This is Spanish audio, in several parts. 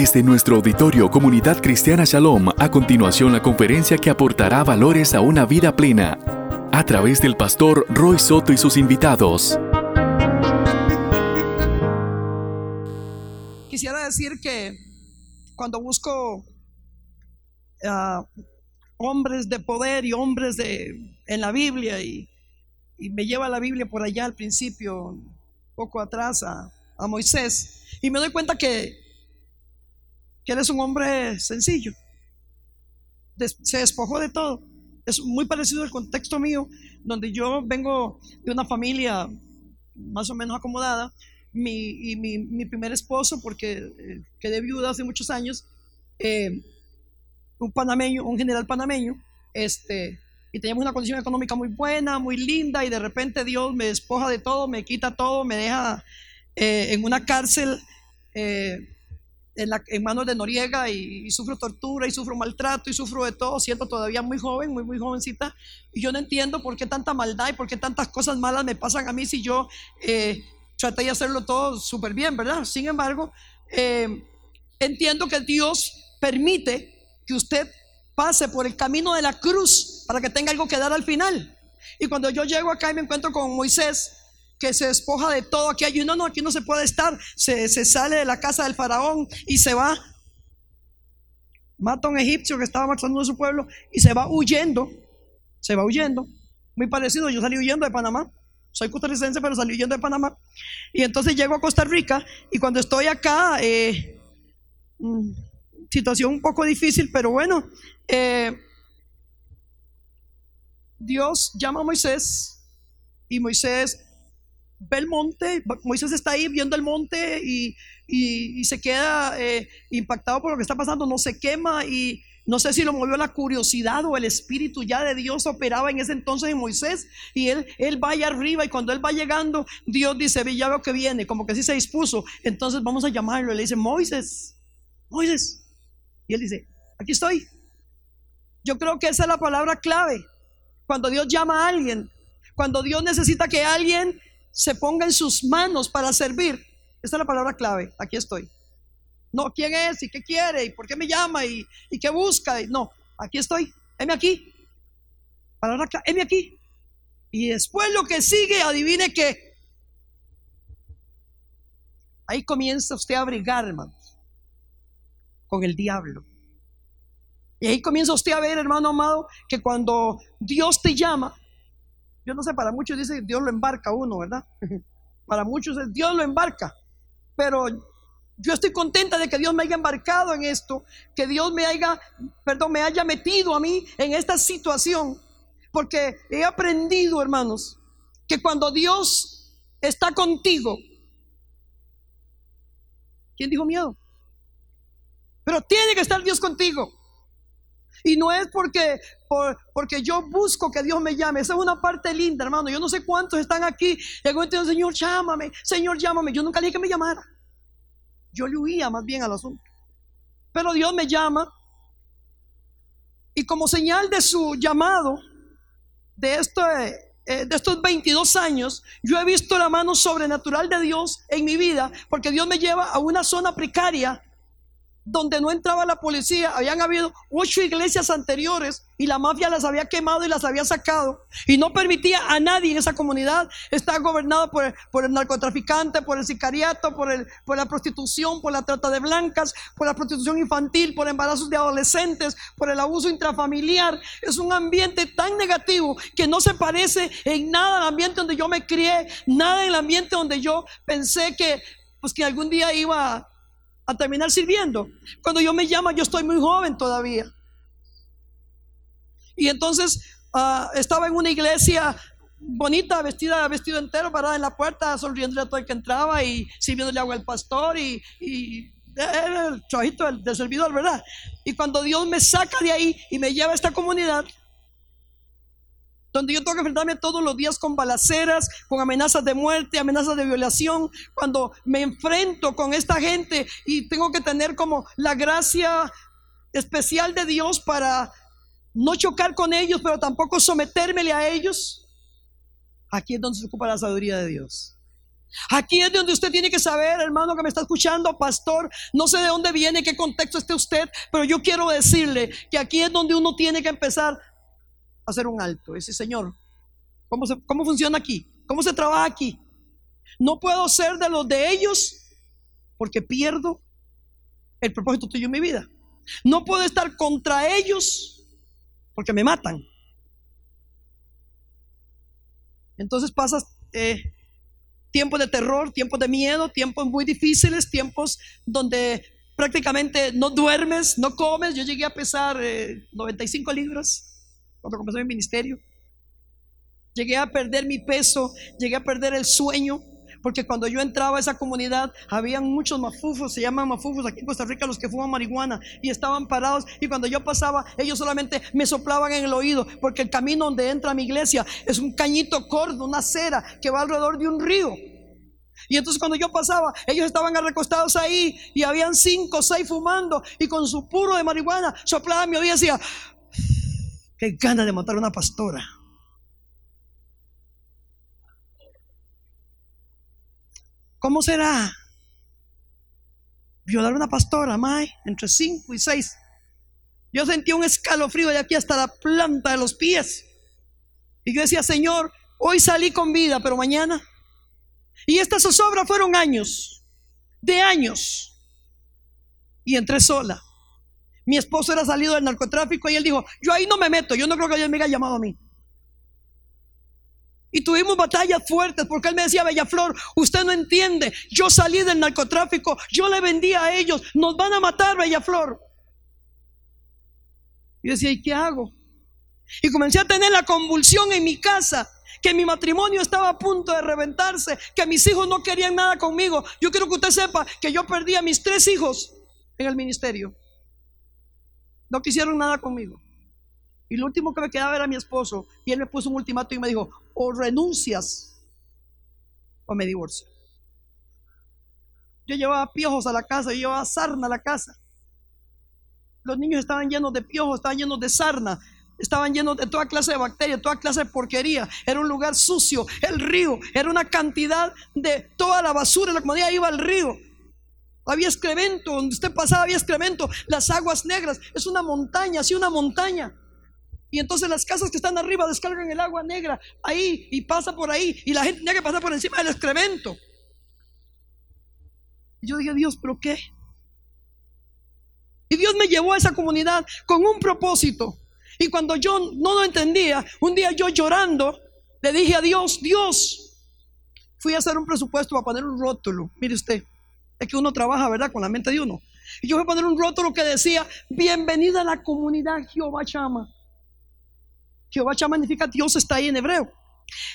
Desde nuestro auditorio Comunidad Cristiana Shalom, a continuación la conferencia que aportará valores a una vida plena, a través del pastor Roy Soto y sus invitados. Quisiera decir que cuando busco ah, hombres de poder y hombres de, en la Biblia y, y me lleva la Biblia por allá al principio, poco atrás a, a Moisés, y me doy cuenta que que él es un hombre sencillo. se despojó de todo. Es muy parecido al contexto mío, donde yo vengo de una familia más o menos acomodada. Mi, y mi, primer esposo, porque eh, quedé viuda hace muchos años, eh, un panameño, un general panameño, este, y teníamos una condición económica muy buena, muy linda, y de repente Dios me despoja de todo, me quita todo, me deja eh, en una cárcel en, manos de Noriega y, sufro tortura y sufro maltrato y sufro de todo, siento todavía muy joven, muy, muy jovencita, y yo no entiendo por qué tanta maldad y por qué tantas cosas malas me pasan a mí si yo eh, traté de hacerlo todo súper bien, ¿verdad? Sin embargo, eh, entiendo que Dios permite que usted pase por el camino de la cruz para que tenga algo que dar al final. Y cuando yo llego acá y me encuentro con Moisés, que se despoja de todo. Aquí hay uno, no, aquí no se puede estar. Se, sale de la casa del faraón y se va. Mata a un egipcio que estaba marchando de su pueblo y se va huyendo. Se va huyendo. Muy parecido, yo salí huyendo de Panamá. Soy costarricense, pero salí huyendo de Panamá. Y entonces llego a Costa Rica y cuando estoy acá, eh, mm, situación un poco difícil, pero bueno, eh, Dios llama a Moisés y Moisés ve el monte, Moisés está ahí viendo el monte y, se queda eh, impactado por lo que está pasando, no se quema y no sé si lo movió la curiosidad o el espíritu ya de Dios operaba en ese entonces en Moisés y él, él va allá arriba y cuando él va llegando, Dios dice, ya veo que viene, como que sí se dispuso, entonces vamos a llamarlo y le dice, Moisés, Moisés. Y él dice, aquí estoy. Yo creo que esa es la palabra clave. Cuando Dios llama a alguien, cuando Dios necesita que alguien se ponga en sus manos para servir. Esta es la palabra clave. Aquí estoy. No, ¿quién es? ¿Y qué quiere? ¿Y por qué me llama? ¿Y, qué busca? no, aquí estoy. Heme aquí. Palabra clave. Heme aquí. Y después lo que sigue, adivine qué. Ahí comienza usted a brigar, hermanos, con el diablo. Y ahí comienza usted a ver, hermano amado, que cuando Dios te llama, yo no sé, para muchos dice Dios lo embarca uno, ¿verdad? Para muchos es Dios lo embarca. Pero yo estoy contenta de que Dios me haya embarcado en esto, que Dios me haya, perdón, me haya metido a mí en esta situación. Porque he aprendido, hermanos, que cuando Dios está contigo, ¿quién dijo miedo? Pero tiene que estar Dios contigo. Y no es porque, porque yo busco que Dios me llame. Esa es una parte linda, hermano. Yo no sé cuántos están aquí. Y algún Señor, llámame, Señor, llámame. Yo nunca le dije que me llamara. Yo le huía más bien al asunto. Pero Dios me llama. Y como señal de su llamado, de, esto, eh, de estos 22 años, yo he visto la mano sobrenatural de Dios en mi vida, porque Dios me lleva a una zona precaria donde no entraba la policía. Habían habido ocho iglesias anteriores y la mafia las había quemado y las había sacado. Y no permitía a nadie en esa comunidad estar gobernado por, por el narcotraficante, por el sicariato, por, el, por la prostitución, por la trata de blancas, por la prostitución infantil, por embarazos de adolescentes, por el abuso intrafamiliar. Es un ambiente tan negativo que no se parece en nada al ambiente donde yo me crié, nada en el ambiente donde yo pensé que, pues, que algún día iba a terminar sirviendo. Cuando yo me llamo, yo estoy muy joven todavía. Y entonces ah, estaba en una iglesia bonita, vestida, vestido entero, parada en la puerta, sonriendo a todo el que entraba y sirviéndole agua al pastor y, era el trabajito del, del servidor, ¿verdad? Y cuando Dios me saca de ahí y me lleva a esta comunidad, donde yo tengo que enfrentarme todos los días con balaceras, con amenazas de muerte, amenazas de violación, cuando me enfrento con esta gente y tengo que tener como la gracia especial de Dios para no chocar con ellos, pero tampoco sometérmele a ellos, aquí es donde se ocupa la sabiduría de Dios. Aquí es donde usted tiene que saber, hermano que me está escuchando, pastor, no sé de dónde viene, qué contexto esté usted, pero yo quiero decirle que aquí es donde uno tiene que empezar hacer un alto. Ese Señor, ¿cómo, ¿cómo funciona aquí? ¿Cómo se trabaja aquí? No puedo ser de los de ellos porque pierdo el propósito tuyo en mi vida. No puedo estar contra ellos porque me matan. Entonces pasas eh, tiempos de terror, tiempos de miedo, tiempos muy difíciles, tiempos donde prácticamente no duermes, no comes. Yo llegué a pesar 95 eh, libras cuando comencé mi ministerio. Llegué a perder mi peso, llegué a perder el sueño. Porque cuando yo entraba a esa comunidad, habían muchos mafufos, se llaman mafufos aquí en Costa Rica los que fuman marihuana, y estaban parados. Y cuando yo pasaba, ellos solamente me soplaban en el oído, porque el camino donde entra mi iglesia es un cañito corto, una acera que va alrededor de un río. Y entonces cuando yo pasaba, ellos estaban recostados ahí y habían cinco o seis fumando y con su puro de marihuana soplaban mi oído y decía, qué gana de matar a una pastora. ¿Cómo será? Violar a una pastora, May, entre 5 y 6. Yo sentí un escalofrío de aquí hasta la planta de los pies. Y yo decía, Señor, hoy salí con vida, pero mañana. Y estas zozobras fueron años, de años. Y entré sola. Mi esposo era salido del narcotráfico y él dijo, yo ahí no me meto, yo no creo que Dios me haya llamado a mí. Y tuvimos batallas fuertes porque él me decía, Bella Flor, usted no entiende, yo salí del narcotráfico, yo le vendía a ellos, nos van a matar, Bella Flor. Y decía, ¿y qué hago? Y comencé a tener la convulsión en mi casa, que mi matrimonio estaba a punto de reventarse, que mis hijos no querían nada conmigo. Yo quiero que usted sepa que yo perdí a mis tres hijos en el ministerio. No quisieron nada conmigo. Y lo último que me quedaba era mi esposo. Y él me puso un ultimato y me dijo, o renuncias o me divorcio. Yo llevaba piojos a la casa, yo llevaba sarna a la casa. Los niños estaban llenos de piojos, estaban llenos de sarna, estaban llenos de toda clase de bacterias, toda clase de porquería. Era un lugar sucio, el río, era una cantidad de toda la basura, la comunidad iba al río. Había excremento, donde usted pasaba había excremento, las aguas negras, es una montaña, así una montaña. Y entonces las casas que están arriba descargan el agua negra ahí y pasa por ahí y la gente tiene que pasar por encima del excremento. Y yo dije, Dios, ¿pero qué? Y Dios me llevó a esa comunidad con un propósito. Y cuando yo no lo entendía, un día yo llorando, le dije a Dios, Dios, fui a hacer un presupuesto para poner un rótulo. Mire usted, es que uno trabaja, ¿verdad? Con la mente de uno. Y yo voy a poner un rótulo que decía, bienvenida a la comunidad Jehová Chama. Jehová Chama significa Dios está ahí en hebreo.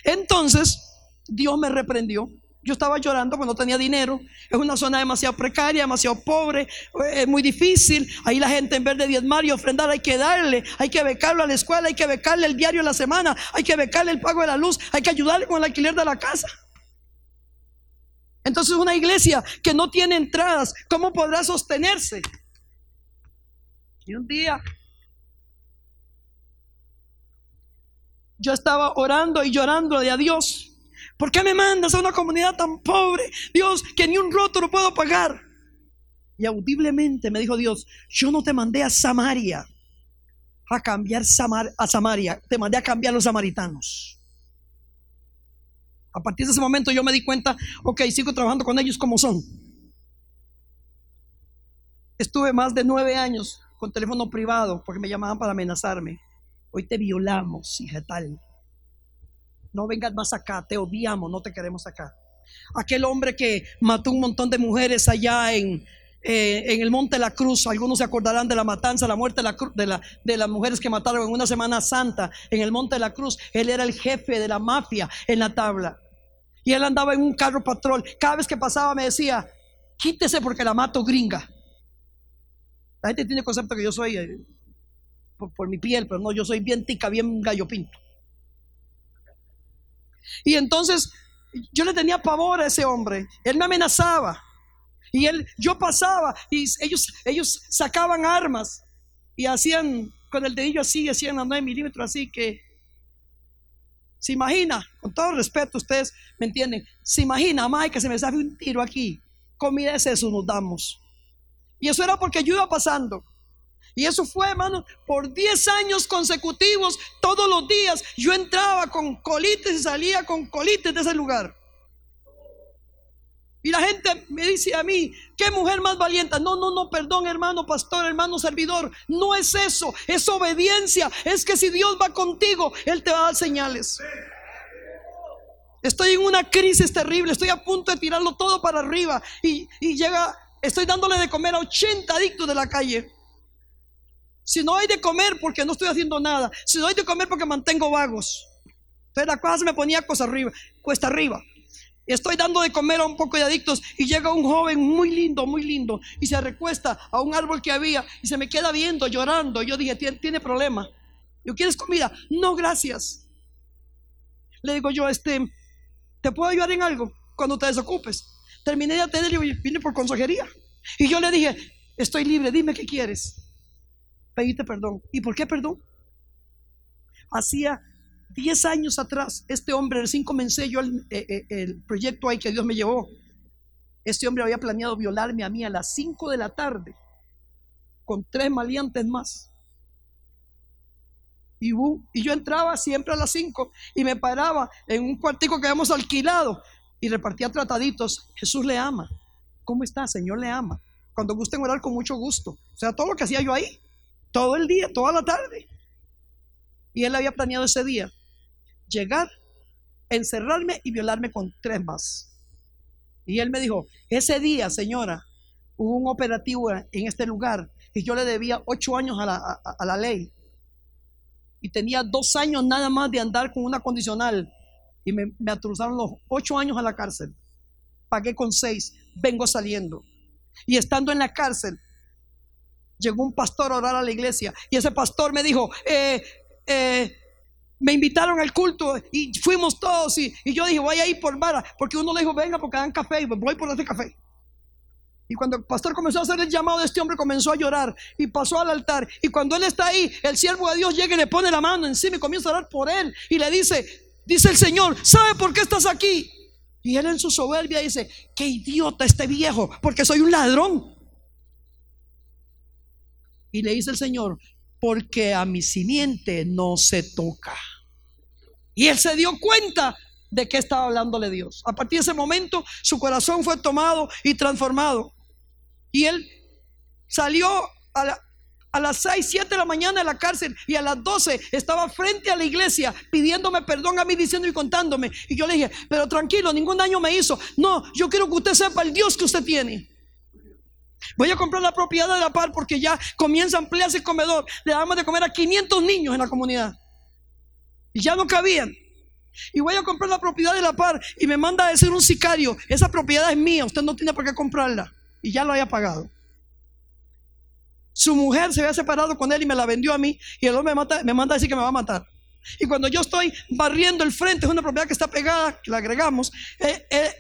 Entonces, Dios me reprendió. Yo estaba llorando cuando no tenía dinero. Es una zona demasiado precaria, demasiado pobre, es muy difícil. Ahí la gente en vez de diezmar y ofrendar hay que darle, hay que becarlo a la escuela, hay que becarle el diario de la semana, hay que becarle el pago de la luz, hay que ayudarle con el alquiler de la casa. Entonces una iglesia que no tiene entradas, ¿cómo podrá sostenerse? Y un día yo estaba orando y llorando de a Dios. ¿Por qué me mandas a una comunidad tan pobre? Dios, que ni un roto lo puedo pagar. Y audiblemente me dijo Dios, yo no te mandé a Samaria a cambiar a Samaria, te mandé a cambiar a los samaritanos. A partir de ese momento yo me di cuenta, ok, sigo trabajando con ellos como son. Estuve más de nueve años con teléfono privado porque me llamaban para amenazarme. Hoy te violamos, hija tal. No vengas más acá, te odiamos, no te queremos acá. Aquel hombre que mató un montón de mujeres allá en, eh, en el Monte de la Cruz, algunos se acordarán de la matanza, la muerte de, la, de, la, de las mujeres que mataron en una Semana Santa en el Monte de la Cruz. Él era el jefe de la mafia en la tabla. Y él andaba en un carro patrol. Cada vez que pasaba me decía, quítese porque la mato gringa. La gente tiene concepto que yo soy eh, por, mi piel, pero no, yo soy bien tica, bien gallo pinto. Y entonces yo le tenía pavor a ese hombre. Él me amenazaba. Y él, yo pasaba y ellos, ellos sacaban armas y hacían con el dedillo así, hacían a 9 milímetros así que Se imagina, con todo respeto, ustedes me entienden, se imagina, May, que se me sale un tiro aquí. Comida es eso, nos damos. Y eso era porque yo iba pasando. Y eso fue, hermano, por 10 años consecutivos, todos los días, yo entraba con colites y salía con colites de ese lugar. Y la gente me dice a mí, qué mujer más valiente. No, no, no, perdón, hermano pastor, hermano servidor. No es eso, es obediencia. Es que si Dios va contigo, Él te va a dar señales. Estoy en una crisis terrible, estoy a punto de tirarlo todo para arriba. Y, y llega, estoy dándole de comer a 80 adictos de la calle. Si no hay de comer porque no estoy haciendo nada. Si no hay de comer porque mantengo vagos. Entonces la cosa se me ponía cosa arriba, cuesta arriba. Estoy dando de comer a un poco de adictos y llega un joven muy lindo, muy lindo y se recuesta a un árbol que había y se me queda viendo, llorando. Yo dije, tiene, tiene problema. Yo, ¿quieres comida? No, gracias. Le digo yo, este, ¿te puedo ayudar en algo cuando te desocupes? Terminé de atender y vine por consejería. Y yo le dije, estoy libre, dime qué quieres. Pediste perdón. ¿Y por qué perdón? Hacía 10 años atrás, este hombre, recién comencé yo el, eh, eh, el, proyecto ahí que Dios me llevó. Este hombre había planeado violarme a mí a las 5 de la tarde con tres maleantes más. Y, y yo entraba siempre a las 5 y me paraba en un cuartico que habíamos alquilado y repartía trataditos. Jesús le ama. ¿Cómo está? Señor le ama. Cuando gusten orar con mucho gusto. O sea, todo lo que hacía yo ahí. Todo el día, toda la tarde. Y él había planeado ese día llegar, encerrarme y violarme con tres más. Y él me dijo, ese día, señora, hubo un operativo en este lugar y yo le debía ocho años a la, a, la ley. Y tenía dos años nada más de andar con una condicional. Y me, me atruzaron los ocho años a la cárcel. Pagué con seis, vengo saliendo. Y estando en la cárcel, llegó un pastor a orar a la iglesia. Y ese pastor me dijo, eh, eh, me invitaron al culto y fuimos todos y, yo dije, voy a ir por vara, porque uno le dijo, venga porque dan café y voy por este café. Y cuando el pastor comenzó a hacer el llamado este hombre, comenzó a llorar y pasó al altar. Y cuando él está ahí, el siervo de Dios llega y le pone la mano encima y comienza a orar por él. Y le dice, dice el Señor, ¿sabe por qué estás aquí? Y él en su soberbia dice, qué idiota este viejo, porque soy un ladrón. Y le dice el Señor, porque a mi simiente no se toca. Y él se dio cuenta de que estaba hablándole Dios. A partir de ese momento su corazón fue tomado y transformado. Y él salió a, a las 6, 7 de la mañana de la cárcel y a las 12 estaba frente a la iglesia pidiéndome perdón a mí, diciendo y contándome. Y yo le dije, pero tranquilo, ningún daño me hizo. No, yo quiero que usted sepa el Dios que usted tiene. Voy a comprar la propiedad de la par porque ya comienza a ampliarse el comedor. Le damos de comer a 500 niños en la comunidad. Y ya no cabían. Y voy a comprar la propiedad de la par y me manda a decir un sicario, esa propiedad es mía, usted no tiene por qué comprarla. Y ya lo haya pagado. Su mujer se había separado con él y me la vendió a mí y el hombre me, manda a decir que me va a matar. Y cuando yo estoy barriendo el frente, es una propiedad que está pegada, que la agregamos, eh, eh,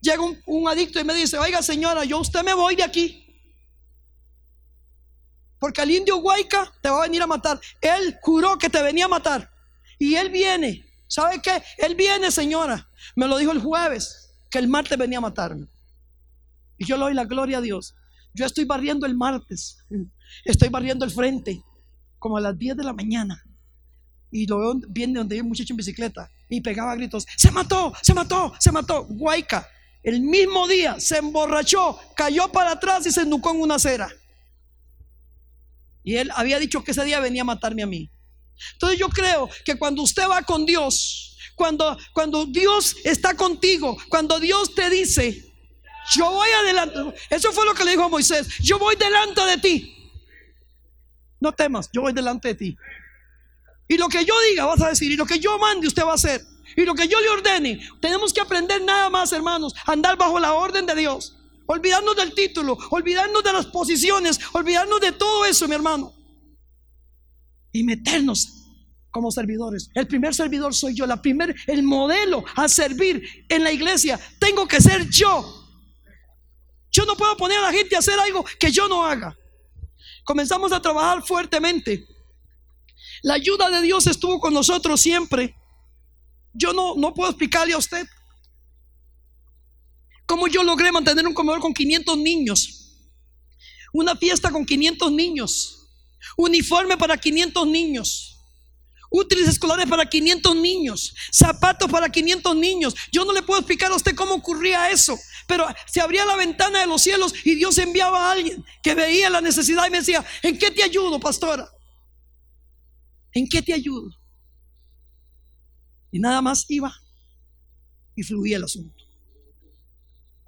llega un, adicto y me dice, oiga señora, yo usted me voy de aquí. Porque el indio Huayca te va a venir a matar. Él juró que te venía a matar. Y él viene. ¿Sabe qué? Él viene, señora. Me lo dijo el jueves, que el martes venía a matarme. Y yo le doy la gloria a Dios. Yo estoy barriendo el martes. Estoy barriendo el frente. Como a las 10 de la mañana. Y viene donde hay un muchacho en bicicleta. Y pegaba gritos. Se mató, se mató, se mató. Guayca. El mismo día se emborrachó, cayó para atrás y se enducó en una acera. Y él había dicho que ese día venía a matarme a mí. Entonces yo creo que cuando usted va con Dios, cuando, cuando Dios está contigo, cuando Dios te dice, yo voy adelante, eso fue lo que le dijo a Moisés, yo voy delante de ti. No temas, yo voy delante de ti. Y lo que yo diga vas a decir, y lo que yo mande usted va a hacer, y lo que yo le ordene, tenemos que aprender nada más, hermanos, andar bajo la orden de Dios. Olvidarnos del título, olvidarnos de las posiciones, olvidarnos de todo eso, mi hermano. Y meternos como servidores. El primer servidor soy yo, la primer, el modelo a servir en la iglesia. Tengo que ser yo. Yo no puedo poner a la gente a hacer algo que yo no haga. Comenzamos a trabajar fuertemente. La ayuda de Dios estuvo con nosotros siempre. Yo no, no puedo explicarle a usted cómo yo logré mantener un comedor con 500 niños, una fiesta con 500 niños, uniforme para 500 niños útiles escolares para 500 niños, zapatos para 500 niños. Yo no le puedo explicar a usted cómo ocurría eso, pero se abría la ventana de los cielos y Dios enviaba a alguien que veía la necesidad y me decía, ¿en qué te ayudo, pastora? ¿En qué te ayudo? Y nada más iba y fluía el asunto.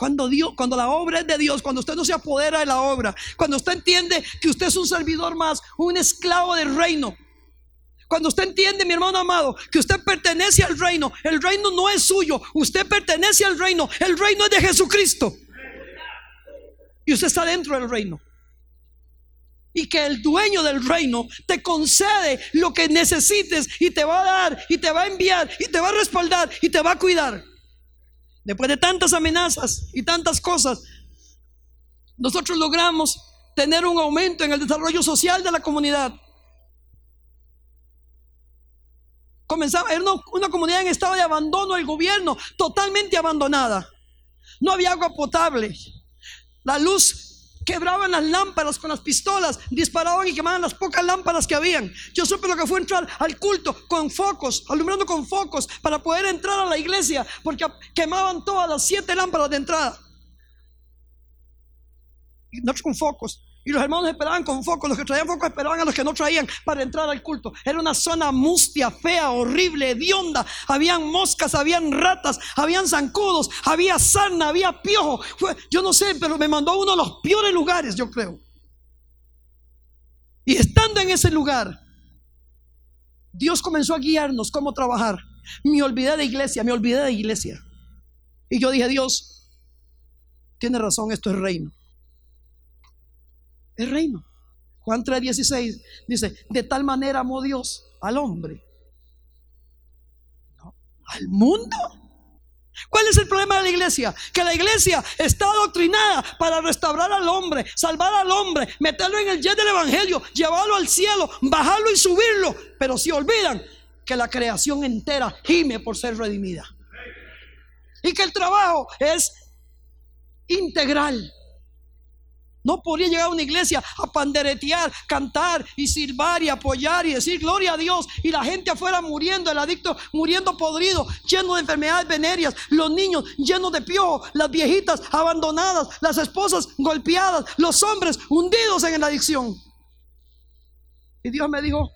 Cuando Dios, cuando la obra es de Dios, cuando usted no se apodera de la obra, cuando usted entiende que usted es un servidor más, un esclavo del reino, cuando usted entiende, mi hermano amado, que usted pertenece al reino, el reino no es suyo, usted pertenece al reino, el reino es de Jesucristo. Y usted está dentro del reino. Y que el dueño del reino te concede lo que necesites y te va a dar y te va a enviar y te va a respaldar y te va a cuidar. Después de tantas amenazas y tantas cosas, nosotros logramos tener un aumento en el desarrollo social de la comunidad. comenzaba, era una, comunidad en estado de abandono del gobierno, totalmente abandonada. No había agua potable. La luz quebraban las lámparas con las pistolas, disparaban y quemaban las pocas lámparas que habían. Yo supe lo que fue entrar al culto con focos, alumbrando con focos para poder entrar a la iglesia, porque quemaban todas las siete lámparas de entrada. Y con focos. Y los hermanos esperaban con foco, los que traían foco esperaban a los que no traían para entrar al culto. Era una zona mustia, fea, horrible, hedionda. Habían moscas, habían ratas, habían zancudos, había sarna, había piojo. yo no sé, pero me mandó uno de los peores lugares, yo creo. Y estando en ese lugar, Dios comenzó a guiarnos cómo trabajar. Me olvidé de iglesia, me olvidé de iglesia. Y yo dije, Dios, tiene razón, esto es reino el reino. Juan 3:16 dice, de tal manera amó Dios al hombre. Al mundo. ¿Cuál es el problema de la iglesia? Que la iglesia está adoctrinada para restaurar al hombre, salvar al hombre, meterlo en el jet del evangelio, llevarlo al cielo, bajarlo y subirlo. Pero si olvidan que la creación entera gime por ser redimida. Y que el trabajo es integral. No podía llegar a una iglesia a panderetear, cantar y silbar y apoyar y decir gloria a Dios y la gente afuera muriendo, el adicto muriendo podrido, lleno de enfermedades venéreas, los niños llenos de piojo, las viejitas abandonadas, las esposas golpeadas, los hombres hundidos en la adicción. Y Dios me dijo,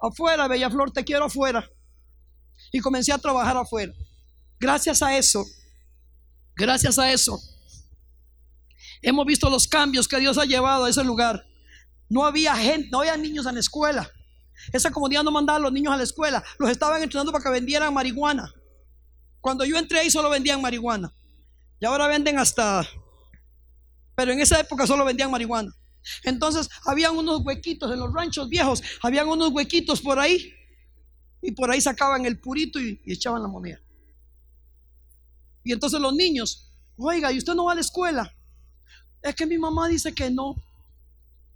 afuera, Bella Flor, te quiero afuera. Y comencé a trabajar afuera. Gracias a eso, gracias a eso Hemos visto los cambios que Dios ha llevado a ese lugar. No había gente, no había niños en la escuela. Esa comunidad no mandaba a los niños a la escuela. Los estaban entrenando para que vendieran marihuana. Cuando yo entré ahí solo vendían marihuana. Y ahora venden hasta... Pero en esa época solo vendían marihuana. Entonces habían unos huequitos en los ranchos viejos. Habían unos huequitos por ahí. Y por ahí sacaban el purito y, y echaban la moneda. Y entonces los niños, oiga, ¿y usted no va a la escuela? Es que mi mamá dice que no.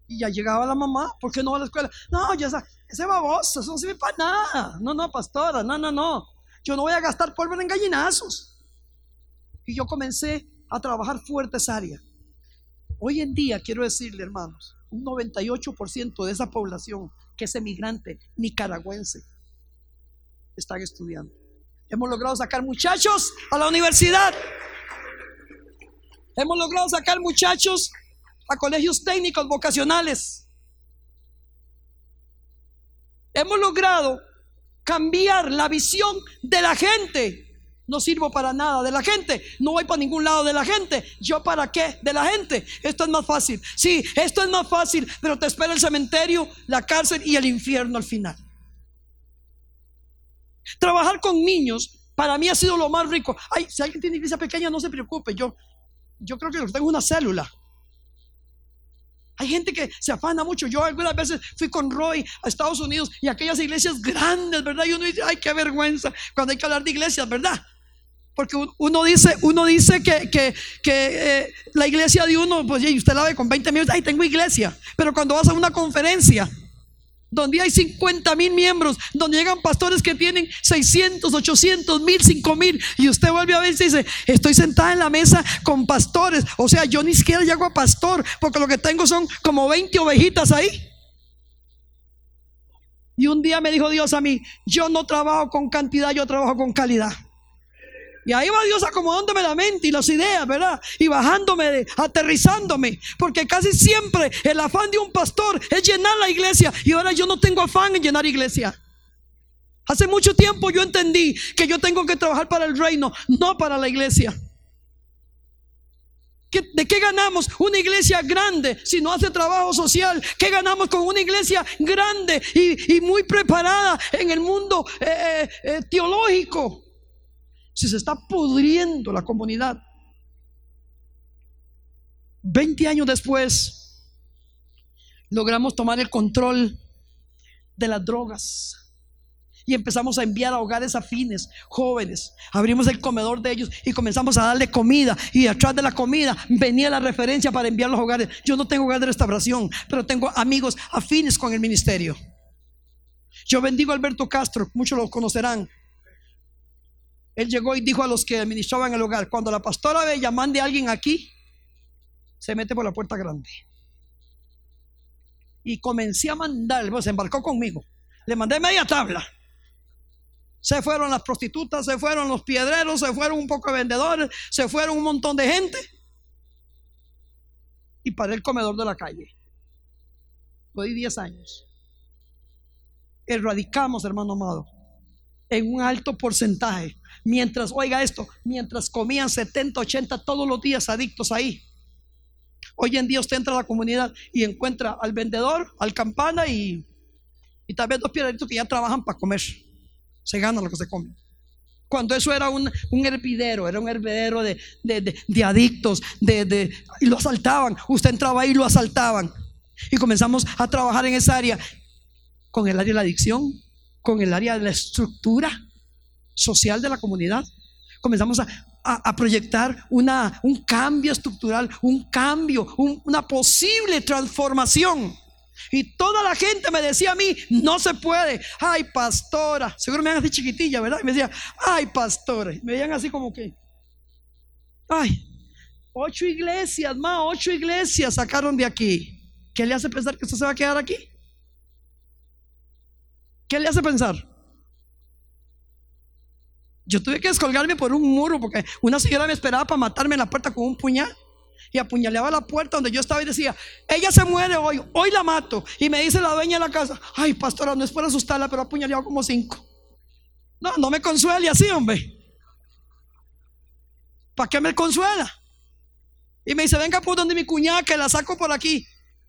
Y ya llegaba la mamá, ¿por qué no va a la escuela? No, ya esa, ese baboso, eso no sirve para nada. No, no, pastora, no, no, no. Yo no voy a gastar polvo en gallinazos. Y yo comencé a trabajar fuerte esa área. Hoy en día, quiero decirle, hermanos, un 98% de esa población que es emigrante nicaragüense están estudiando. Hemos logrado sacar muchachos a la universidad. Hemos logrado sacar muchachos a colegios técnicos vocacionales. Hemos logrado cambiar la visión de la gente. No sirvo para nada de la gente. No voy para ningún lado de la gente. ¿Yo para qué? De la gente. Esto es más fácil. Sí, esto es más fácil, pero te espera el cementerio, la cárcel y el infierno al final. Trabajar con niños para mí ha sido lo más rico. Ay, si alguien tiene iglesia pequeña, no se preocupe. Yo, yo creo que tengo una célula. Hay gente que se afana mucho. Yo algunas veces fui con Roy a Estados Unidos y aquellas iglesias grandes, ¿verdad? Y uno dice, ay, qué vergüenza cuando hay que hablar de iglesias, ¿verdad? Porque uno dice, uno dice que, que, eh, la iglesia de uno, pues y usted la ve con 20 minutos, ay, tengo iglesia. Pero cuando vas a una conferencia, donde hay 50 mil miembros, donde llegan pastores que tienen 600, 800, 1000, 5000, y usted vuelve a ver y dice, estoy sentada en la mesa con pastores, o sea, yo ni siquiera llego a pastor, porque lo que tengo son como 20 ovejitas ahí. Y un día me dijo Dios a mí, yo no trabajo con cantidad, yo trabajo con calidad. Y ahí va Dios acomodándome la mente y las ideas, ¿verdad? Y bajándome, aterrizándome. Porque casi siempre el afán de un pastor es llenar la iglesia. Y ahora yo no tengo afán en llenar iglesia. Hace mucho tiempo yo entendí que yo tengo que trabajar para el reino, no para la iglesia. ¿De qué ganamos una iglesia grande si no hace trabajo social? ¿Qué ganamos con una iglesia grande y, muy preparada en el mundo eh, eh, eh, teológico? Si se está pudriendo la comunidad. Veinte años después, logramos tomar el control de las drogas. Y empezamos a enviar a hogares afines, jóvenes. Abrimos el comedor de ellos y comenzamos a darle comida. Y atrás de la comida venía la referencia para enviar los hogares. Yo no tengo hogar de restauración, pero tengo amigos afines con el ministerio. Yo bendigo a Alberto Castro, muchos lo conocerán. Él llegó y dijo a los que administraban el hogar, cuando la pastora Bella mande a alguien aquí, se mete por la puerta grande. Y comencé a mandar, se embarcó conmigo. Le mandé media tabla. Se fueron las prostitutas, se fueron los piedreros, se fueron un poco de vendedores, se fueron un montón de gente. Y paré el comedor de la calle. Lo di 10 años. Erradicamos, hermano amado, en un alto porcentaje Mientras, oiga esto, mientras comían 70, 80 todos los días adictos ahí. Hoy en día usted entra a la comunidad y encuentra al vendedor, al campana y, y tal vez dos piedritos que ya trabajan para comer. Se ganan lo que se come. Cuando eso era un, hervidero, era un hervidero de, de, adictos, de, y lo asaltaban. Usted entraba ahí y lo asaltaban. Y comenzamos a trabajar en esa área, con el área de la adicción, con el área de la estructura social de la comunidad. Comenzamos a, proyectar una, un cambio estructural, un cambio, una posible transformación. Y toda la gente me decía a mí, no se puede. Ay, pastora. Seguro me veían así chiquitilla, ¿verdad? Y me decía, ay, pastora. Me veían así como que, ay, ocho iglesias, más, ocho iglesias sacaron de aquí. ¿Qué le hace pensar que esto se va a quedar aquí? ¿Qué le hace pensar? Yo tuve que descolgarme por un muro porque una señora me esperaba para matarme en la puerta con un puñal. Y apuñaleaba la puerta donde yo estaba y decía, ella se muere hoy, hoy la mato. Y me dice la dueña de la casa, ay pastora, no es por asustarla, pero apuñaleado como cinco. No, no me consuele así, hombre. ¿Para qué me consuela? Y me dice, venga por donde mi cuñada que la saco por aquí.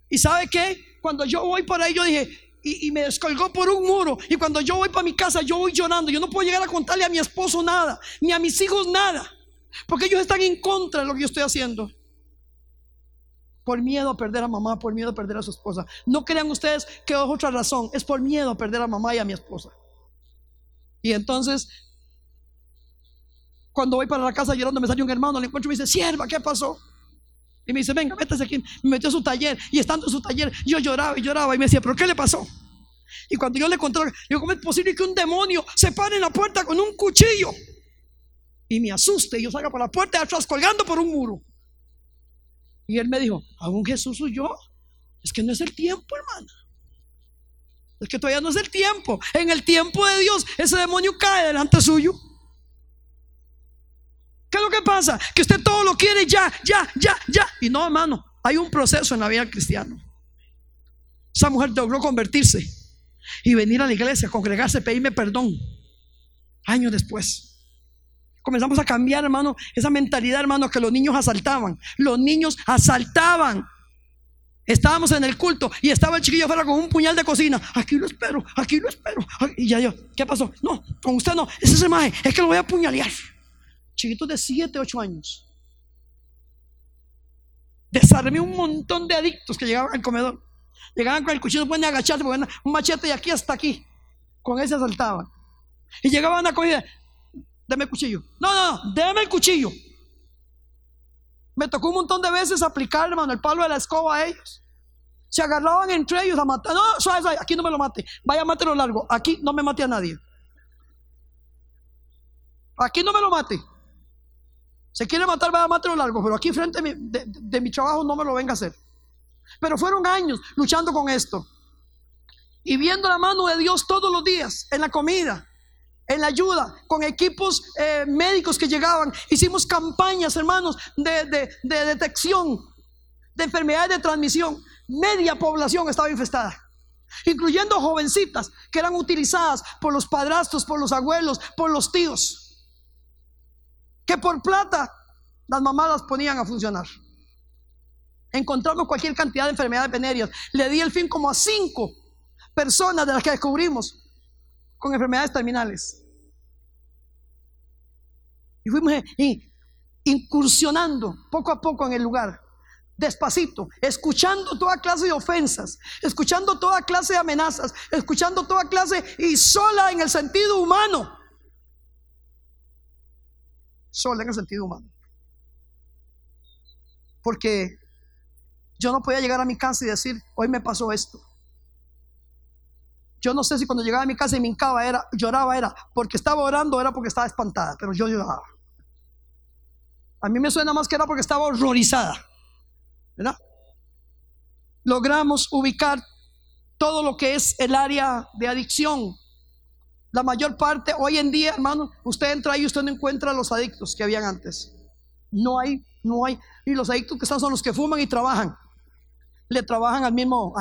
¿Y sabe qué? Cuando yo voy por ahí, yo dije, y, me descolgó por un muro. Y cuando yo voy para mi casa, yo voy llorando. Yo no puedo llegar a contarle a mi esposo nada, ni a mis hijos nada. Porque ellos están en contra de lo que yo estoy haciendo. Por miedo a perder a mamá, por miedo a perder a su esposa. No crean ustedes que es otra razón. Es por miedo a perder a mamá y a mi esposa. Y entonces, cuando voy para la casa llorando, me sale un hermano, le encuentro y me dice, sierva, ¿qué pasó? Y me dice, venga, métese aquí. Me metió a su taller. Y estando en su taller, yo lloraba y lloraba. Y me decía, ¿pero qué le pasó? Y cuando yo le conté, yo, ¿cómo es posible que un demonio se pare en la puerta con un cuchillo? Y me asuste. Y yo salga por la puerta de atrás colgando por un muro. Y él me dijo, ¿aún Jesús huyó? Es que no es el tiempo, hermana. Es que todavía no es el tiempo. En el tiempo de Dios, ese demonio cae delante suyo. ¿Qué es lo que pasa? Que usted todo lo quiere ya, ya, ya, ya. Y no, hermano, hay un proceso en la vida cristiana. Esa mujer logró convertirse y venir a la iglesia, congregarse, pedirme perdón. Años después. Comenzamos a cambiar, hermano, esa mentalidad, hermano, que los niños asaltaban. Los niños asaltaban. Estábamos en el culto y estaba el chiquillo afuera con un puñal de cocina. Aquí lo espero, aquí lo espero. Y ya yo, ¿qué pasó? No, con usted no. Ese es el maje, es que lo voy a apuñalear chiquitos de 7, 8 años. Desarmé un montón de adictos que llegaban al comedor. Llegaban con el cuchillo, pueden agacharse, un machete de aquí hasta aquí. Con ese asaltaban. Y llegaban a coger, deme el cuchillo. No, no, no, déme el cuchillo. Me tocó un montón de veces aplicar, hermano, el palo de la escoba a ellos. Se agarraban entre ellos a matar. No, suave, suave, aquí no me lo mate. Vaya, mátelo largo. Aquí no me mate a nadie. Aquí no me lo mate. Se quiere matar, vaya, mátelo largo. Pero aquí frente de mi, de mi trabajo no me lo venga a hacer. Pero fueron años luchando con esto. Y viendo la mano de Dios todos los días en la comida, en la ayuda, con equipos eh, médicos que llegaban. Hicimos campañas, hermanos, de, detección de enfermedades de transmisión. Media población estaba infestada incluyendo jovencitas que eran utilizadas por los padrastros, por los abuelos, por los tíos, que por plata las mamás las ponían a funcionar. Encontramos cualquier cantidad de enfermedades venéreas. Le di el fin como a cinco personas de las que descubrimos con enfermedades terminales. Y fuimos incursionando poco a poco en el lugar, despacito, escuchando toda clase de ofensas, escuchando toda clase de amenazas, escuchando toda clase y sola en el sentido humano. Sola en el sentido humano. Porque yo no podía llegar a mi casa y decir, hoy me pasó esto. Yo no sé si cuando llegaba a mi casa y me hincaba era, lloraba era porque estaba orando, era porque estaba espantada, pero yo lloraba. A mí me suena más que era porque estaba horrorizada. ¿Verdad? Logramos ubicar todo lo que es el área de adicción. La mayor parte, hoy en día, hermano, usted entra ahí y usted no encuentra a los adictos que habían antes. No hay, no hay. Y los adictos que están son los que fuman y trabajan le trabajan al mismo.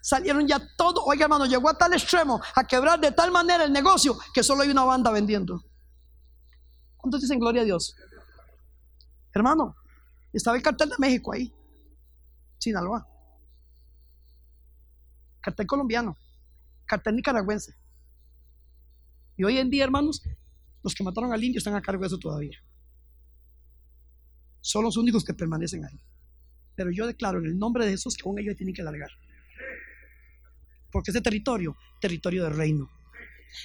Salieron ya todo. Oiga, hermano, llegó a tal extremo a quebrar de tal manera el negocio que solo hay una banda vendiendo. ¿Cuántos dicen gloria a Dios? Hermano, estaba el cartel de México ahí, Sinaloa. Cartel colombiano, cartel nicaragüense. Y hoy en día, hermanos, los que mataron al indio están a cargo de eso todavía. Son los únicos que permanecen ahí. Pero yo declaro en el nombre de Jesús que aún ellos tienen que largar. Porque ese territorio, territorio del reino.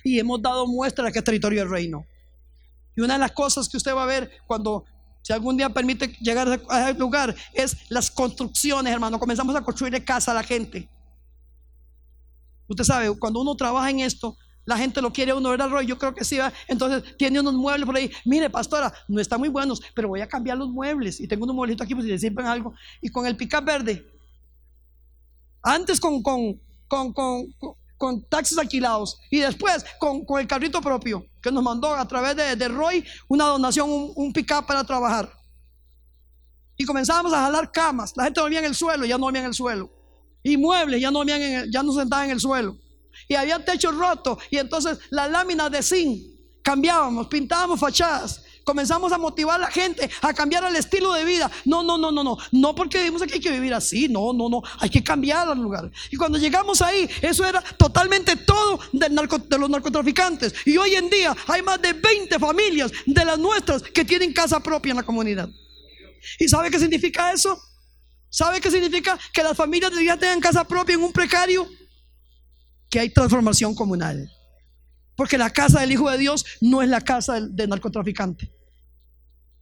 Y hemos dado muestra de que es territorio del reino. Y una de las cosas que usted va a ver cuando, si algún día permite llegar a ese lugar, es las construcciones, hermano. Comenzamos a construir casa a la gente. Usted sabe, cuando uno trabaja en esto, la gente lo quiere uno, ¿verdad, Roy? Yo creo que sí. Entonces tiene unos muebles por ahí. Mire, pastora, no están muy buenos, pero voy a cambiar los muebles. Y tengo unos mueblitos aquí, pues si le sirven algo. Y con el pick verde. Antes con, con, con, con, taxis alquilados. Y después con, el carrito propio, que nos mandó a través de, Roy una donación, un, un para trabajar. Y comenzábamos a jalar camas. La gente dormía en el suelo, ya no dormía en el suelo. Y muebles, ya no, dormían ya no sentaban en el suelo y había techo roto y entonces las láminas de zinc cambiábamos, pintábamos fachadas. Comenzamos a motivar a la gente a cambiar el estilo de vida. No, no, no, no, no. No porque vimos que hay que vivir así. No, no, no. Hay que cambiar el lugar. Y cuando llegamos ahí, eso era totalmente todo del narco, de los narcotraficantes. Y hoy en día hay más de 20 familias de las nuestras que tienen casa propia en la comunidad. ¿Y sabe qué significa eso? ¿Sabe qué significa que las familias día tengan casa propia en un precario? Que hay transformación comunal. Porque la casa del Hijo de Dios no es la casa del, narcotraficante.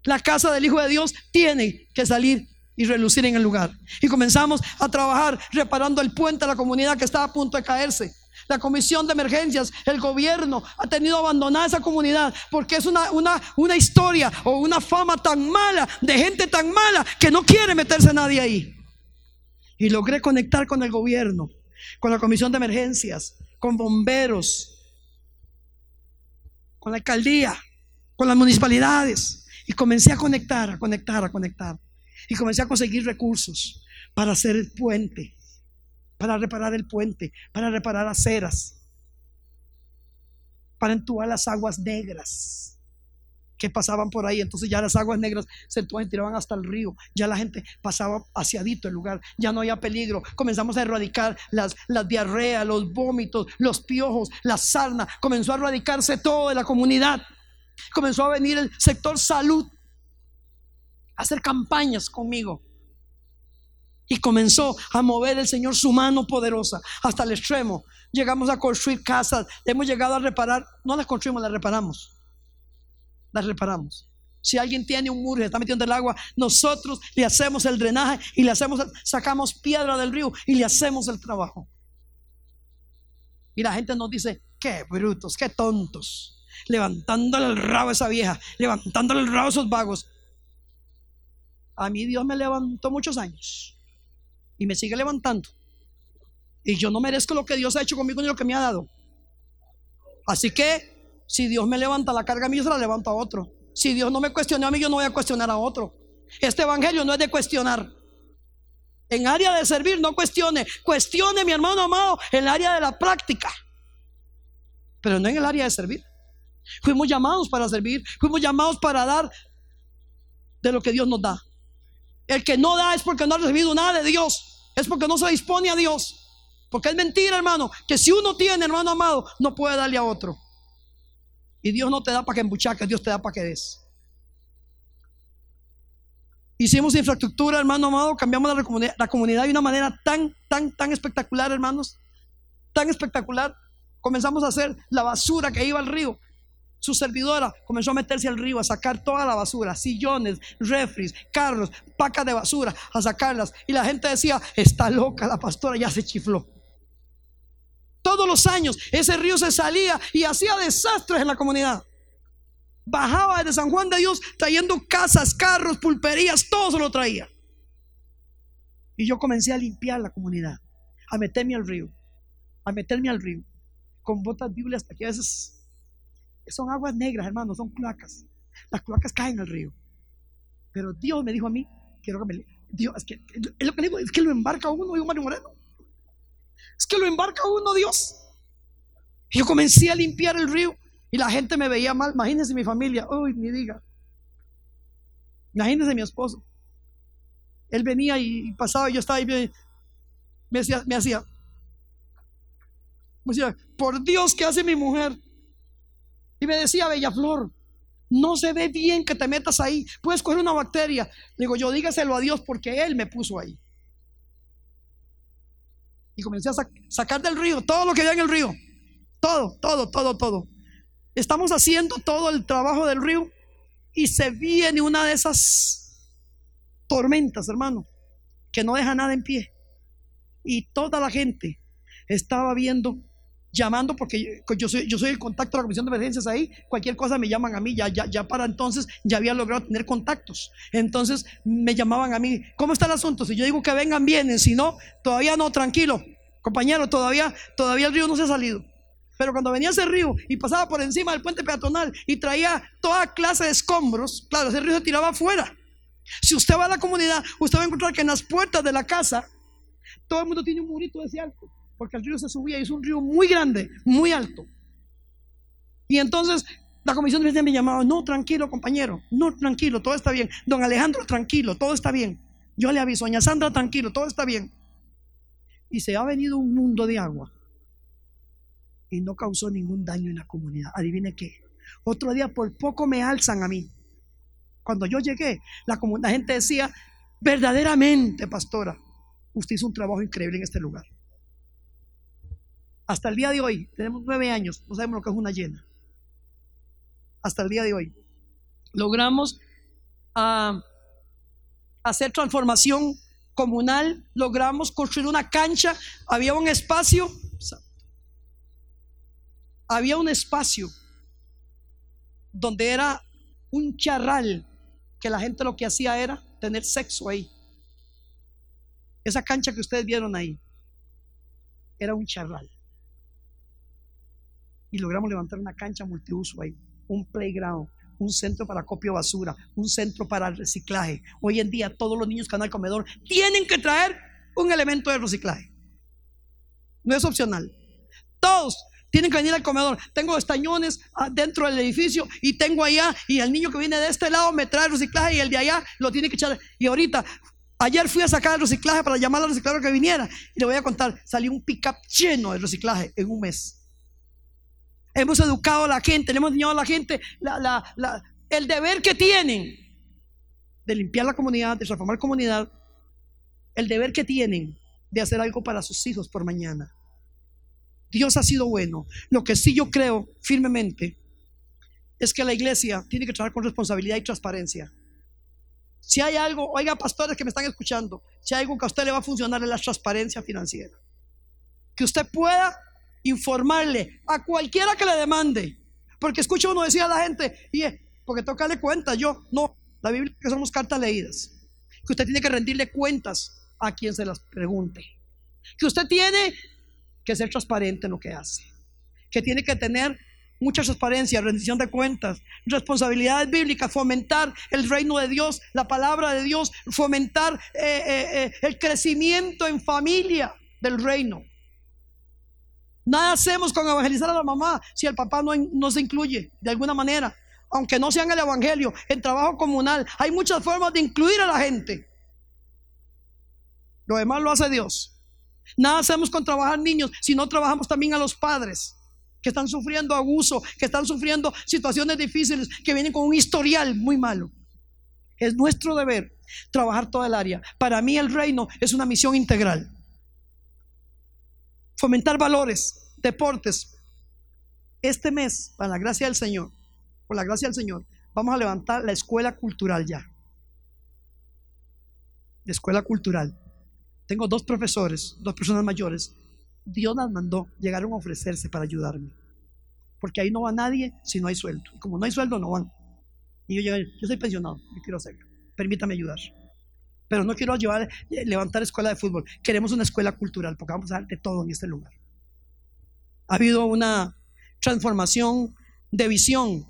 La casa del Hijo de Dios tiene que salir y relucir en el lugar. Y comenzamos a trabajar reparando el puente a la comunidad que estaba a punto de caerse. La comisión de emergencias, el gobierno ha tenido abandonada esa comunidad porque es una, una, una historia o una fama tan mala, de gente tan mala que no quiere meterse nadie ahí. Y logré conectar con el gobierno con la comisión de emergencias, con bomberos, con la alcaldía, con las municipalidades. Y comencé a conectar, a conectar, a conectar. Y comencé a conseguir recursos para hacer el puente, para reparar el puente, para reparar aceras, para entubar las aguas negras que pasaban por ahí. Entonces ya las aguas negras se tiraban hasta el río. Ya la gente pasaba haciadito el lugar. Ya no había peligro. Comenzamos a erradicar las, las diarreas, los vómitos, los piojos, la sarna. Comenzó a erradicarse todo de la comunidad. Comenzó a venir el sector salud a hacer campañas conmigo. Y comenzó a mover el Señor su mano poderosa hasta el extremo. Llegamos a construir casas. Hemos llegado a reparar. No las construimos, las reparamos las reparamos. Si alguien tiene un muro y está metiendo el agua, nosotros le hacemos el drenaje y le hacemos, sacamos piedra del río y le hacemos el trabajo. Y la gente nos dice, qué brutos, qué tontos. Levantándole el rabo a esa vieja, levantándole el rabo a esos vagos. A mí Dios me levantó muchos años y me sigue levantando. Y yo no merezco lo que Dios ha hecho conmigo ni lo que me ha dado. Así que si Dios me levanta la carga a mí, yo se la levanto a otro. Si Dios no me cuestionó a mí, yo no voy a cuestionar a otro. Este evangelio no es de cuestionar. En área de servir, no cuestione. Cuestione, mi hermano amado, en el área de la práctica. Pero no en el área de servir. Fuimos llamados para servir. Fuimos llamados para dar de lo que Dios nos da. El que no da es porque no ha recibido nada de Dios. Es porque no se dispone a Dios. Porque es mentira, hermano, que si uno tiene, hermano amado, no puede darle a otro. Y Dios no te da para que embuchaques, Dios te da para que des. Hicimos infraestructura, hermano amado, cambiamos la comunidad, la comunidad de una manera tan, tan, tan espectacular, hermanos. Tan espectacular. Comenzamos a hacer la basura que iba al río. Su servidora comenzó a meterse al río a sacar toda la basura, sillones, refris, carros, pacas de basura, a sacarlas. Y la gente decía, está loca la pastora, ya se chifló. Todos los años ese río se salía y hacía desastres en la comunidad. Bajaba desde San Juan de Dios trayendo casas, carros, pulperías, todo se lo traía. Y yo comencé a limpiar la comunidad, a meterme al río, a meterme al río, con botas bíblicas que a veces son aguas negras, hermano, son cloacas. Las cloacas caen al río. Pero Dios me dijo a mí, quiero que me Dios, es que, lo que digo, es que lo embarca uno, digo Mario Moreno. Es que lo embarca uno, Dios. Yo comencé a limpiar el río y la gente me veía mal. Imagínense mi familia. Uy, ni diga. Imagínense mi esposo. Él venía y, pasaba yo estaba ahí. Me, hacía, me hacía. Me decía, por Dios, ¿qué hace mi mujer? Y me decía, Bella Flor, no se ve bien que te metas ahí. Puedes coger una bacteria. Digo, yo dígaselo a Dios porque Él me puso ahí. Y comencé a sacar del río todo lo que había en el río. Todo, todo, todo, todo. Estamos haciendo todo el trabajo del río y se viene una de esas tormentas, hermano, que no deja nada en pie. Y toda la gente estaba viendo llamando porque yo soy, yo soy el contacto de la comisión de emergencias ahí, cualquier cosa me llaman a mí, ya, ya, ya para entonces ya había logrado tener contactos. Entonces me llamaban a mí, ¿cómo está el asunto? Si yo digo que vengan, vienen, si no, todavía no, tranquilo, compañero, todavía, todavía el río no se ha salido. Pero cuando venía ese río y pasaba por encima del puente peatonal y traía toda clase de escombros, claro, ese río se tiraba afuera. Si usted va a la comunidad, usted va a encontrar que en las puertas de la casa todo el mundo tiene un murito de ese alto porque el río se subía y es un río muy grande, muy alto. Y entonces la comisión de me llamaba, no, tranquilo compañero, no, tranquilo, todo está bien. Don Alejandro, tranquilo, todo está bien. Yo le aviso, doña Sandra, tranquilo, todo está bien. Y se ha venido un mundo de agua y no causó ningún daño en la comunidad. Adivine qué. Otro día por poco me alzan a mí. Cuando yo llegué, la, la gente decía, verdaderamente, pastora, usted hizo un trabajo increíble en este lugar. Hasta el día de hoy, tenemos nueve años, no sabemos lo que es una llena. Hasta el día de hoy. Logramos ah, hacer transformación comunal, logramos construir una cancha, había un espacio, había un espacio donde era un charral que la gente lo que hacía era tener sexo ahí. Esa cancha que ustedes vieron ahí era un charral y logramos levantar una cancha multiuso ahí, un playground, un centro para copio basura, un centro para reciclaje. Hoy en día todos los niños que van al comedor tienen que traer un elemento de reciclaje. No es opcional. Todos tienen que venir al comedor. Tengo estañones dentro del edificio y tengo allá y el niño que viene de este lado me trae el reciclaje y el de allá lo tiene que echar. Y ahorita, ayer fui a sacar el reciclaje para llamar al reciclador que viniera y le voy a contar, salió un pickup lleno de reciclaje en un mes. Hemos educado a la gente, le hemos enseñado a la gente el deber que tienen de limpiar la comunidad, de transformar la comunidad, el deber que tienen de hacer algo para sus hijos por mañana. Dios ha sido bueno. Lo que sí yo creo firmemente es que la iglesia tiene que trabajar con responsabilidad y transparencia. Si hay algo, oiga, pastores que me están escuchando, si hay algo que a usted le va a funcionar es la transparencia financiera. Que usted pueda informarle a cualquiera que le demande. Porque escucha uno decía a la gente, y porque toca darle cuenta, yo no, la Biblia que somos cartas leídas. Que usted tiene que rendirle cuentas a quien se las pregunte. Que usted tiene que ser transparente en lo que hace. Que tiene que tener mucha transparencia, rendición de cuentas, responsabilidades bíblicas, fomentar el reino de Dios, la palabra de Dios, fomentar eh, eh, eh, el crecimiento en familia del reino. Nada hacemos con evangelizar a la mamá si el papá no, se incluye de alguna manera, aunque no sea en el evangelio, en trabajo comunal. Hay muchas formas de incluir a la gente. Lo demás lo hace Dios. Nada hacemos con trabajar niños si no trabajamos también a los padres que están sufriendo abuso, que están sufriendo situaciones difíciles, que vienen con un historial muy malo. Es nuestro deber trabajar toda el área. Para mí el reino es una misión integral. Fomentar valores, deportes. Este mes, para la gracia del Señor, por la gracia del Señor, vamos a levantar la escuela cultural ya. La escuela cultural. Tengo dos profesores, dos personas mayores Dios las mandó, llegaron a ofrecerse para ayudarme. Porque ahí no va nadie si no hay sueldo. Y como no hay sueldo, no van. Y yo llegué, yo soy pensionado, yo quiero hacerlo. Permítame ayudar. Pero no quiero llevar, eh, levantar escuela de fútbol. Queremos una escuela cultural, porque vamos a dar de todo en este lugar. Ha habido una transformación de visión.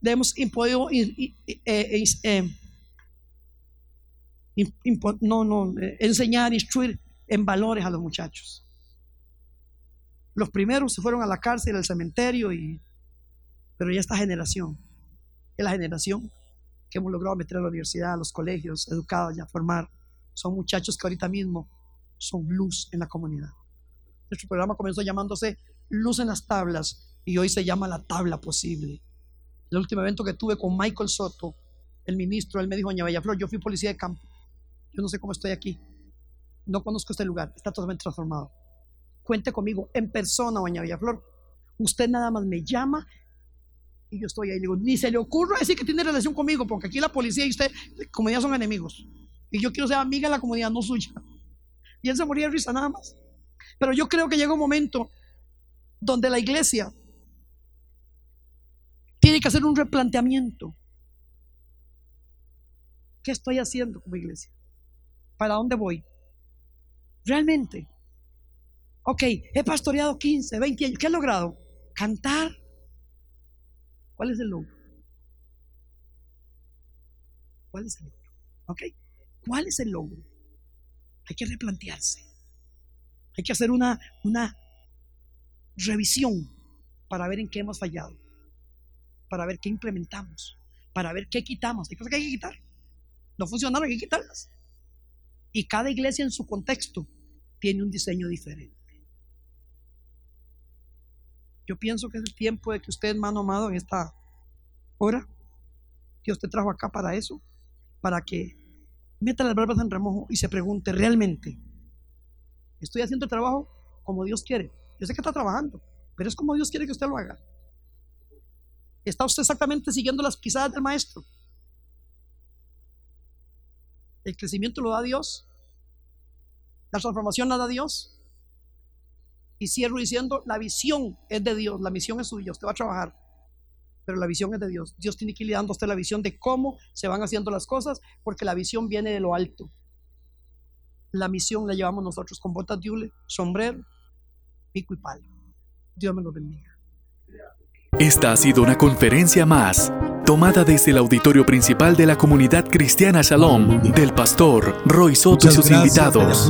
Hemos podido eh, eh, no, no, enseñar, instruir en valores a los muchachos. Los primeros se fueron a la cárcel, al cementerio, y, pero ya esta generación es la generación que hemos logrado meter a la universidad, a los colegios, educados ya formar. Son muchachos que ahorita mismo son luz en la comunidad. Nuestro programa comenzó llamándose Luz en las Tablas y hoy se llama La Tabla Posible. El último evento que tuve con Michael Soto, el ministro, él me dijo, Doña Bellaflor, yo fui policía de campo. Yo no sé cómo estoy aquí no conozco este lugar, está totalmente transformado. Cuente conmigo en persona, doña Villaflor. Usted nada más me llama y yo estoy ahí. Le digo, ni se le ocurra decir que tiene relación conmigo, porque aquí la policía y usted, comunidad son enemigos. Y yo quiero ser amiga de la comunidad, no suya. Y él se moría de risa nada más. Pero yo creo que llega un momento donde la iglesia tiene que hacer un replanteamiento. ¿Qué estoy haciendo como iglesia? ¿Para dónde voy? Realmente. Ok, he pastoreado 15, 20 años. ¿Qué he logrado? Cantar. ¿Cuál es el logro? ¿Cuál es el logro? Ok, ¿cuál es el logro? Hay que replantearse. Hay que hacer una, una revisión para ver en qué hemos fallado, para ver qué implementamos, para ver qué quitamos. Hay cosas que hay que quitar. No funcionaron, hay que quitarlas. Y cada iglesia en su contexto tiene un diseño diferente. Yo pienso que es el tiempo de que usted, hermano amado, en esta hora, Dios te trajo acá para eso, para que meta las barbas en remojo y se pregunte realmente, ¿estoy haciendo el trabajo como Dios quiere? Yo sé que está trabajando, pero es como Dios quiere que usted lo haga. ¿Está usted exactamente siguiendo las pisadas del maestro? El crecimiento lo da Dios. La transformación la da Dios. Y cierro diciendo, la visión es de Dios, la misión es suya, usted va a trabajar, pero la visión es de Dios. Dios tiene que ir dando a usted la visión de cómo se van haciendo las cosas, porque la visión viene de lo alto. La misión la llevamos nosotros con botas de hule, sombrero, pico y palo. Dios me lo bendiga. Esta ha sido una conferencia más tomada desde el auditorio principal de la comunidad cristiana Shalom del pastor Roy Soto y sus invitados.